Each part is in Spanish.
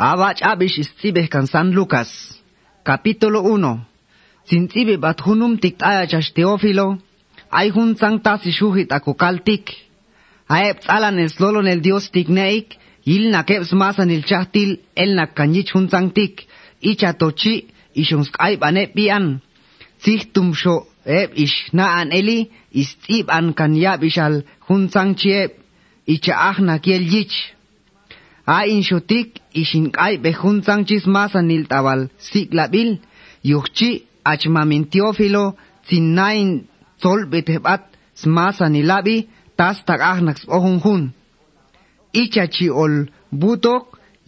Abach abish istibeh kan San Lucas. Capítulo 1. Sintibe bat hunum tik ayachash Teófilo. Ay hun sang tas ishuhit akukal tik. Aep tsalan el slolon el Dios tik neik. Il na keps masan il chahtil el na kanyich hun sang tik. Icha tochi ishunsk aib anep bian. Sichtum sho eb ish na an eli istib an kan yab ishal hun. Icha ah na kiel yich. A in shotik ishin kay behun sang chismasa nil tabal siklabil yuchi achmamin teófilo sinnain sol betebat smasa nilabi tas tagahnax ohun hun. Ichachi ol butok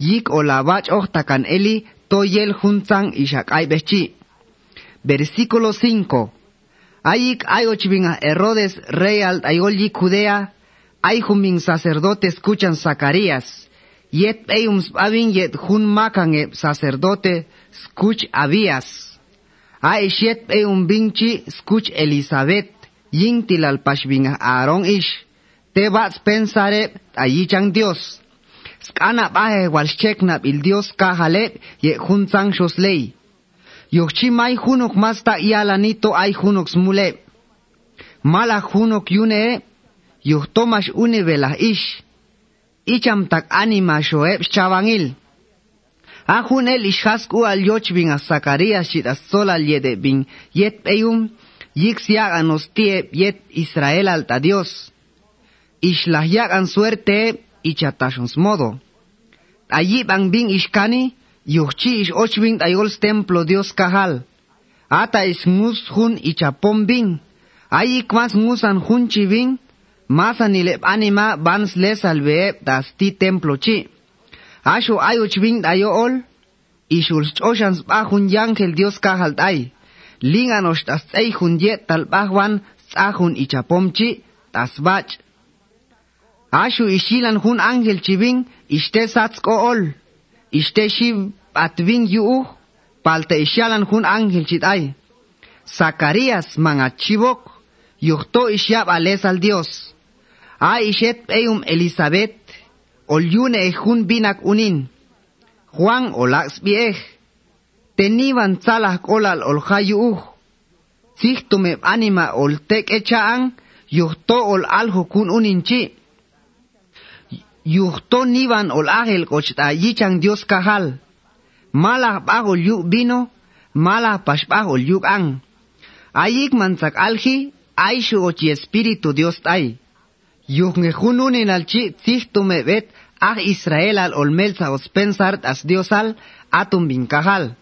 yik olabach oh takan eli toyel hunsang ishakay bechi. Versículo 5. Ayik ayochvinga Herodes rey al ayolli Judea, ay sacerdote escuchan Zacarías yet eum spavin yet hun makange sacerdote skuch Abías. A ishet eum binchi skuch Elizabeth yin tilal pashbinga Aaron ish. Te bats pensare ayichan Dios. Skana bahe wal cheknap il Dios kahale ye hun sang shoslei. Yokchi mai hunok masta ialanito ay hunok smule. Mala hunok yune yuhtomash une velah ish icham tak anima shoeb chavangil. Ahun el ishasku al yochbin a Zacarías shit a sola yede bin yet peyum yik siagan ostie yet Israel alta Dios. Ishlahiagan suerte ichatashons modo. Allí bang bin ishkani yuchi ish ochbin ayols templo Dios kahal. Ata is hun ichapom bin. Allí kmas musan hun chibin masa nilep anima bans les alve das ti templo chi. Asho ayo chving ayo ol, ishul choshans bahun yangel Dios kahalt ay. Lingan os tas ay hun yet tal bahwan tsahun ichapom chi, tas bach. Asho ishilan hun angel chiving, iste sats ko ol. Iste shiv atving yuuh, palte ishalan hun angel chit ay. Zacarías mga chibok, yuhto ishyab ales al Dios. A ishet eum Elizabeth, ol yune ejun binak unin. Juan olax biej. Teniban tsalak olal ol hayuuh. Sichtume anima ol tek echaan, yuhto ol alhu kun uninchi. Yuhto niban ol ángel kochta yichan Dios kahal. Mala bag ol yuk vino, mala pashbag ol yuk ang. Ayik manzak alji, aishu ochi espíritu Dios tay. Yuhne jununin al chi me bet ah Israel al olmelza os pensar as Dios al atum bin kahal.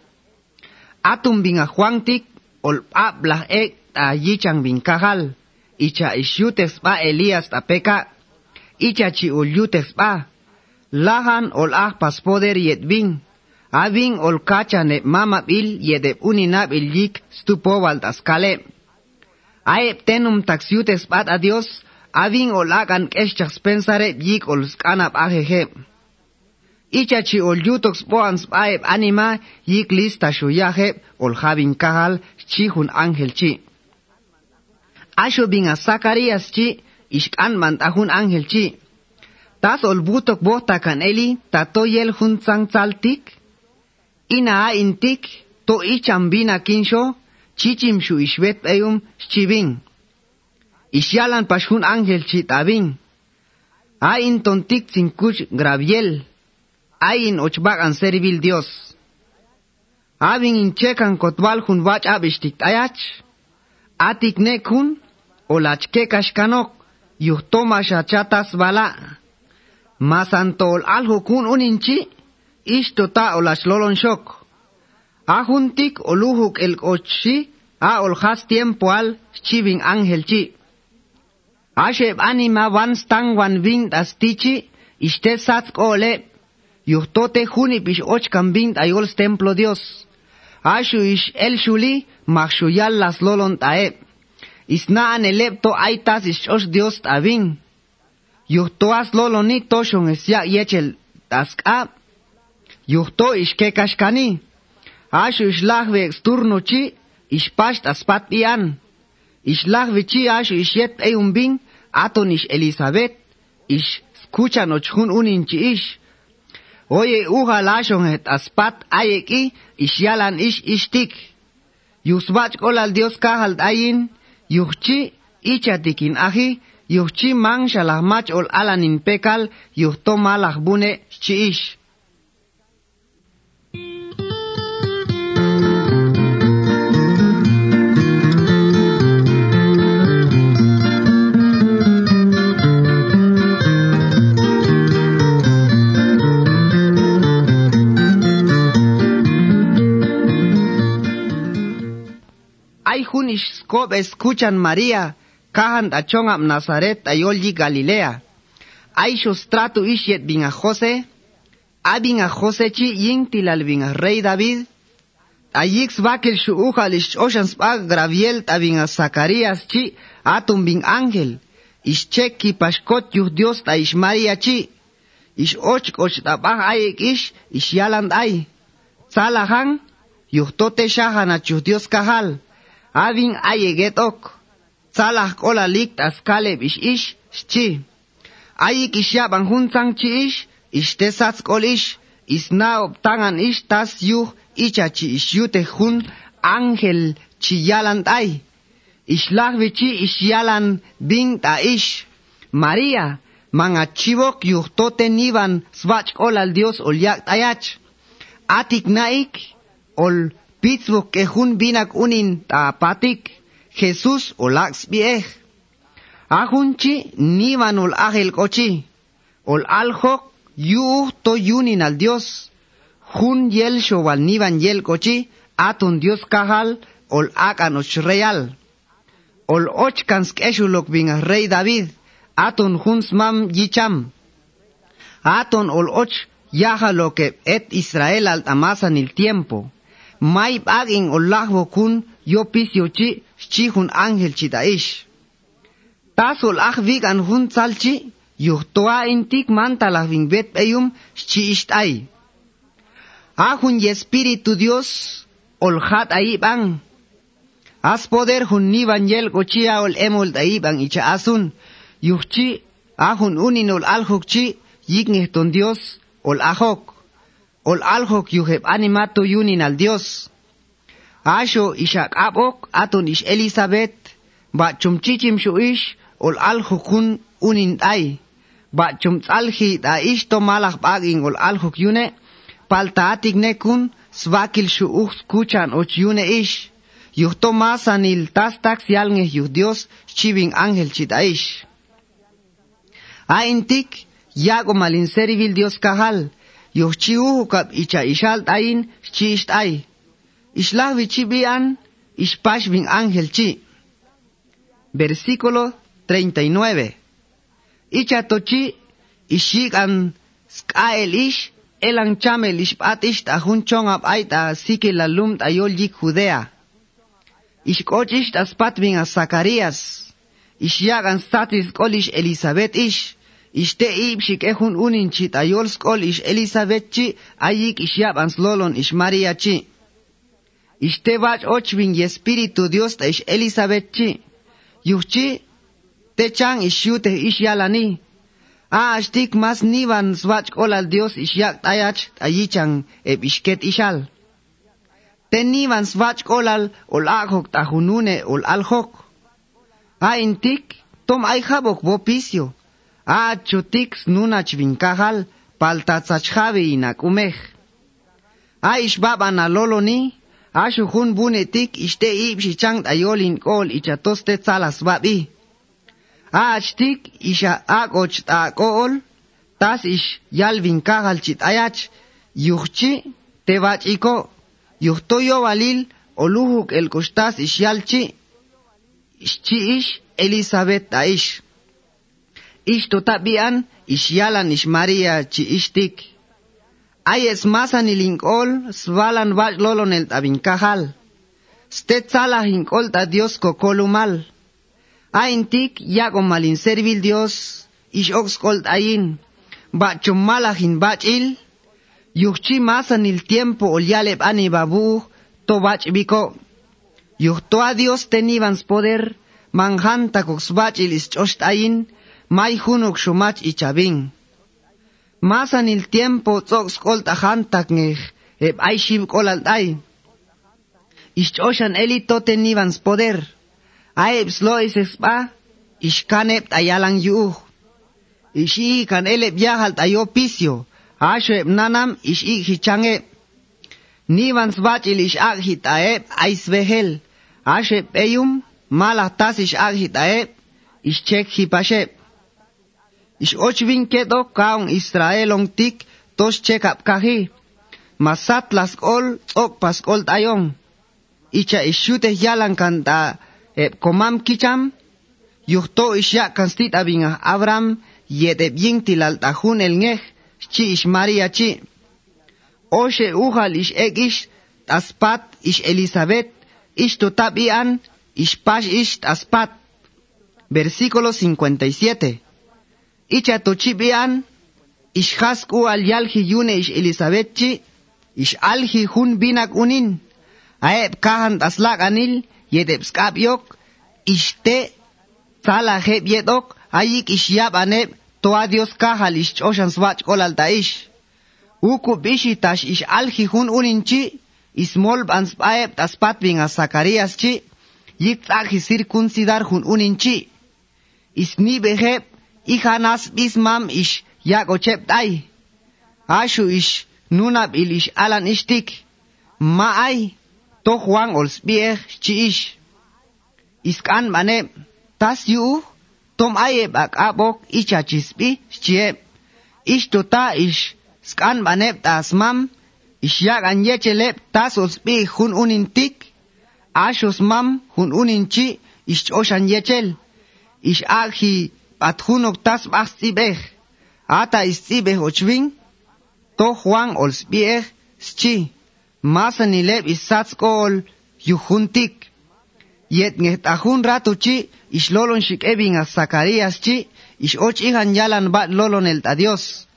Atum bin a juantik ol ablah ek a yichang bin kahal. Icha isyutes ba Elías tapeka. Icha chi ol yutes ba. Lahan ol ah paspoder yet bin. Abin ol kacha ne mama bil yedep uninab il yik stupo tas kale. Aep tenum taxiutes bat a Dios avin ol akan keshchak pensare yik ol skanap ajeje. Ichachi ol yutox boans baeb anima yik lista shuyaje ol javin kahal chihun angel chi. Asho bin a Zacarías chi ishkan mantajun angel chi. Tas ol butok bota kan eli tato yel hun tsang tsaltik. Ina a intik to icham bina kinsho chichim shu ishvet eyum chibing. Isyalan pashun ángel chitabin. Ain tontik kuch graviel. Ain ochbagan servil Dios. Abin inchekan kotwal hun wach abishtik ayach. Atik nekun olachke kashkanok yuhtoma shachatas bala. Masantol alhukun uninchi ishto ta olashlolon shok. Ahuntik oluhuk el kochi a olhas tiempo al chivin ángel chi. Ashe anima wan stan wan vint astichi, iste sat ole, yuhtote junipish ochkan vint ayol templo Dios. Ashu ish el shuli, machshuyal las lolon tae. Isna anelepto aitas ish osh Dios tavin. Yuhtoas loloni toshon es ya yechel taska. Yuhto ish kekashkani. Ashu ish lahve exturno chi, ish pasht aspat ian. Ish lahve chi ashu ish yet eumbin, ish Elizabeth, ish escucha nochun uninchi ish. Oye uha lashon het aspat ayeki ishyalan ish ishtik. Yusbach kolal Dios kahal ayin yuhchi ichatikin ahi yuhchi man shalahmach ol alanin pekal yuhto malach bune chiish. Ay junish skop escuchan María, kahan achongam Nazaret ayolji Galilea. Ay shostratu ishet bin a Jose, abin a Jose chi yin tilal bin a rey David, ayix bakil shu ujalish oshan spag graviel tabin a Zacarías chi atum bin ángel, ish cheki pashkot yuh Dios ta ish María chi, ish och och tabah ayek ish, ish yaland ay. Salahan, yuh tote shahan achuh Dios kahal, avin ayeget ok. Zalah kola liegt as Kaleb ich ich, schi. Ayik ich ja ban hunzang chi ich, ich desatz kol ich, is na obtangan ich das juch, icha chi ich jute hun Angel chi yalan ay. Ich lach wie chi ich yalan bingt a ich. Maria, man achivok juch tote nivan swach kola al Dios ol yakt ayach. Atik naik ol Pitzbuk ke hun binak unin ta patik, Jesus olax bieh. Ahunchi nivan ol agel kochi, ol aljok yu to yunin al Dios. Hun yel shoval nivan yel kochi, atun Dios kahal, ol akan och real. Ol och kans keshulok bin rey David, atun huns mam yicham. Atun ol och yaha lo que et Israel al tamasan el tiempo. May baging olahbo kun yo pisyo chi chi hun ángel chi daish. Tasol ach vigan hun salchi yuhtoa intik mantalah vingbet peyum chi ishtay. Ahun y espíritu Dios olhat ahí bang. As poder hun nivan yel kochia ol emol ahí bang icha asun. Yuhchi ahun unin ol alhukchi yigniton Dios ol ahok. Ol aljok yuheb animato yunin al Dios. Asho ishak abok aton ish Elizabeth, ba chumchichim shu ish, ol aljokun unin ay. Ba chumtzalhi da ish to malach baging ol aljok yune, palta atig nekun, svakil shu uch kuchan och yune ish. Yuhto masanil tas tax yalnge yuh Dios, chiving ángel chit ish. Aintik, yago malinserivil Dios kahal, yuhchiu kap icha ishal tain chi ishtay. Ishlah vichi bian, ishpash bin ángel chi. Versículo 39. Icha tochi, ishik an skael ish, elan chamel ishpat ish tahun chong ap aita sike la lum tayol yik Judea. Ishkoch ish taspat bin a Zacarías. Ishyak an statis kolish Elizabeth ish. Iste ipshik ehun uninchi tayolskol ish Elizabethchi ayik ishyab anslolon ish Mariachi. Iste vach ochvin y spiritu Dios ta ish Elizabethchi. ish yute ish yalani. A ashtik mas nivan swach olal Dios ishyak tayach ayichan eb ishket ishal. Tenivan swach olal ol aghok tahunune ol alhok. A intik tom ayhabok bopisio. Acho tix nuna chvinkajal, palta tzachjavi inakumej. Aish baba na lolo ni, asho hun bune tik ishte ipsi ayolin kol ichatoste tzalas babi. Achtik isha akoch ta kool, tas ish yal vinkajal chit ayach, yuchchi tevach iko, yuchtoyo valil oluhuk el kostas ish yalchi, ish ish Elizabeth aish. Ish. ish totabian ish yalan ish Maria chi ishtik. Ay es masa ni linkol svalan vaj lolon el tabinkahal. Stet sala hinkol ta Dios kokolumal. Aintik yago malin servil Dios ish oxkolt ayin. Ba chumalahin bach il. Yuchchi masa nil tiempo olyaleb ani babu to bach biko. Yuchto a Dios tenibans poder manjanta koxbach il is chost ayin. may hunuk shumach ichabin. Más en el tiempo tzox kol tajantak ngej, eb aishib kol alday. Ischoshan eli toten nivans poder. Aeb slo es espa, tayalang yuuh. yuuj. Ishi kan eleb yahal tayo pisio, asho eb nanam ishi hichangeb. Nivans bachil ishak hitaeb aisbehel, asho eb eyum, malah tas ishak hitaeb, ishchek hipasheb. Ish ochvin kedo kaun Israelong tik tos chekap kahi. Masat las ol ok pas ol tayong. Icha ishute yalan kanta eb komam kicham. Yuhto ishya kanstit abinga Abram yet eb ying tilal tajun el chi ish Maria chi. Oshe ujal ish ek ish taspat ish Elizabeth ish totabian ish pash ish taspat. Versículo 57. Icha tochibian ish hasku al yalji yune ish Elizabeth chi ish alji hun binak unin. Aeb kahan taslak anil yedeb skap yok ishte sala heb yedok ayik ish yab aneb toa Dios kahal ish choshan swach kolal taish. Uku bishi tash ish alji hun uninchi ismol bans aeb taspat binga Zacarias chi yik tzaki circuncidar hun uninchi. Isni beheb ihanas bismam ish yak ochep tay. Ashu ish nunab il ish alan ishtik. Ma ay to Juan olsbieh chi ish. Iskan mane tas yu tom aye bak abok icha chisbi chie. Ish tota ish skan mane tas mam ish yak an yechelep tas olsbi hun unintik. Ashos mam hun uninchi ish oshan yechel. Ish alhi at atjunok tas bajtzibej, ata is istzibej ochbin, to Juan olsbiej schi, masa nileb isatzkol yujuntik. Yet ngehtajun ratu chi, is lolon ishlolon shikebin a Zacarías chi, ish ihan yalan bat lolon el a Dios.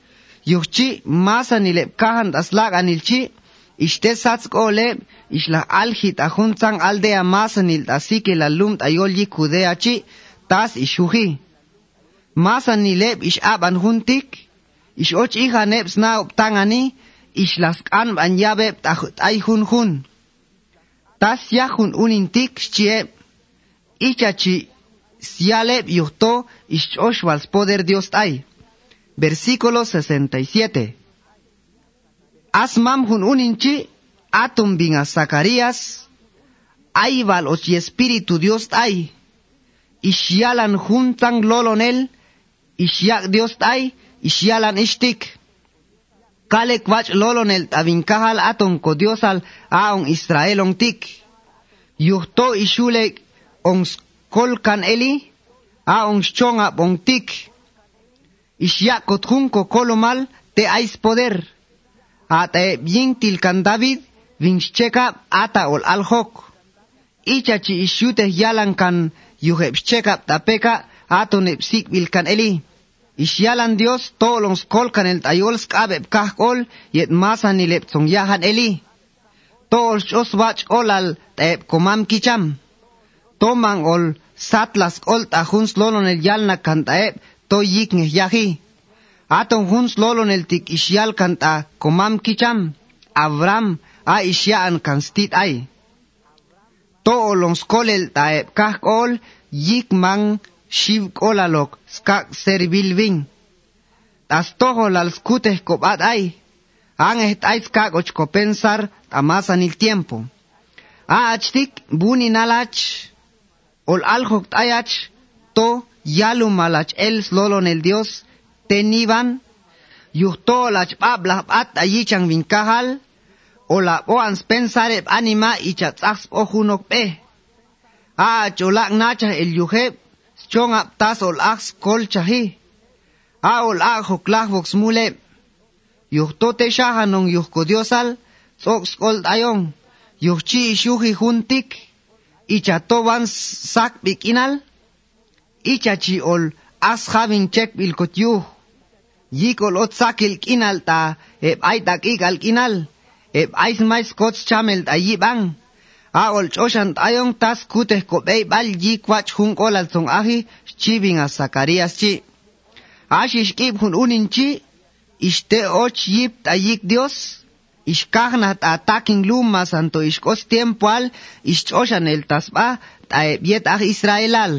Yuchi masa nileb kahan taslag anil chi, Ishte satzkole, ishla aljit ajuntzan aldea masanil tasike la lumt ayol yikudeachi, tas ishuji. Masa nileb ish aban huntik ish och ihan ebs na uptangani ish las kan ban yabe ay hun hun. Tas yahun unintik chie ichachi sialeb yuhto ish oshvals poder Dios ay. Versículo 67. Asmam hun uninchi atum bin a Zacarías ay val och espíritu Dios ay. Ishyalan juntan lolonel ishyak Dios ay ishyalan ishtik kalek wach lolon el tabinkahal aton ko diosal aon Israelon tik. Yuhto ishule on kolkan eli aon chonga bon tik. Ishya kothun ko kolomal te ais poder. Ate bien tilkan David vincheka ata ol alhok. Ichachi ishute yalan kan yuhepcheka tapeka atun epsik bilkan eli. Isyalan Dios todos los colcan el tayol skabe kahol yet masan y lepson yahan eli. Todos os bach olal taep komam kicham. Toman ol satlas ol tajuns lolon el yalna kantaep to yik yahi. Aton juns lolon el tik isyal kanta komam kicham. Abram a isyaan kanstit ay. Tolons los taep kahol yikmang shiv kolalok skak servilvin. Tas toho lal skuteh kobat ay. Ang et ay skak tamasan il tiempo. A achtik buni nalach. Ol aljok tayach to yalu malach el slolon el dios tenivan. Yuhto lach at ayichan vinkahal. Ola oan spensare anima ichatzaks ojunok pe. A cholak el yuheb chong ap tas ol ax kol chahi. A ol ax huk vox mule. Yuh to te shahanong yuh ko diosal, tsok skol tayong. Ishuhi juntik, icha to sak bikinal. Ichachi ol as javin chek bilkot Yikol Yik ol ot sak ilkinal ta, eb ay takik alkinal. Eb ay smay chamel ta yibang. a olchoxan tayon tas kutes kobey bal yi kwach jun olal son aji a Zacarías chi. Ashi shkib jun unin chi, ishte och yip tayik Dios, ishkahnat atakin luma santo ishkos tiempo al, ishchoshan el tasba, taebiet aj Israelal.